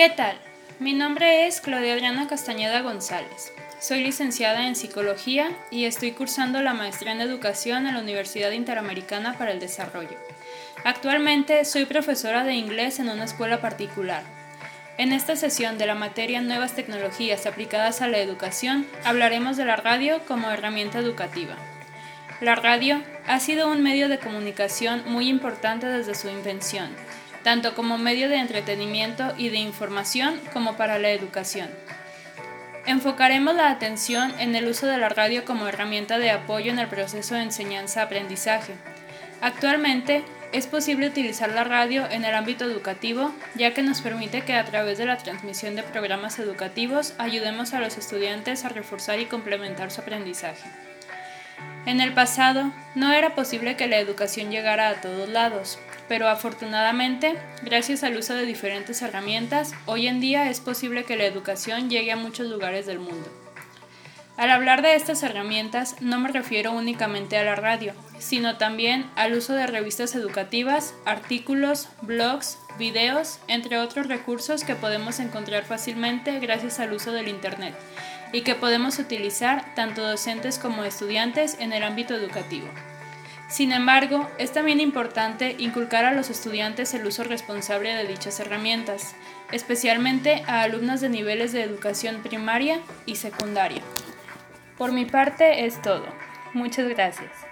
¿Qué tal? Mi nombre es Claudia Adriana Castañeda González. Soy licenciada en Psicología y estoy cursando la maestría en Educación en la Universidad Interamericana para el Desarrollo. Actualmente soy profesora de inglés en una escuela particular. En esta sesión de la materia Nuevas tecnologías aplicadas a la educación hablaremos de la radio como herramienta educativa. La radio ha sido un medio de comunicación muy importante desde su invención, tanto como medio de entretenimiento y de información como para la educación. Enfocaremos la atención en el uso de la radio como herramienta de apoyo en el proceso de enseñanza-aprendizaje. Actualmente, es posible utilizar la radio en el ámbito educativo, ya que nos permite que a través de la transmisión de programas educativos ayudemos a los estudiantes a reforzar y complementar su aprendizaje. En el pasado, no era posible que la educación llegara a todos lados, pero afortunadamente, gracias al uso de diferentes herramientas, hoy en día es posible que la educación llegue a muchos lugares del mundo. Al hablar de estas herramientas, no me refiero únicamente a la radio, sino también al uso de revistas educativas, artículos, blogs, videos, entre otros recursos que podemos encontrar fácilmente gracias al uso del Internet y que podemos utilizar tanto docentes como estudiantes en el ámbito educativo. Sin embargo, es también importante inculcar a los estudiantes el uso responsable de dichas herramientas, especialmente a alumnos de niveles de educación primaria y secundaria. Por mi parte es todo. Muchas gracias.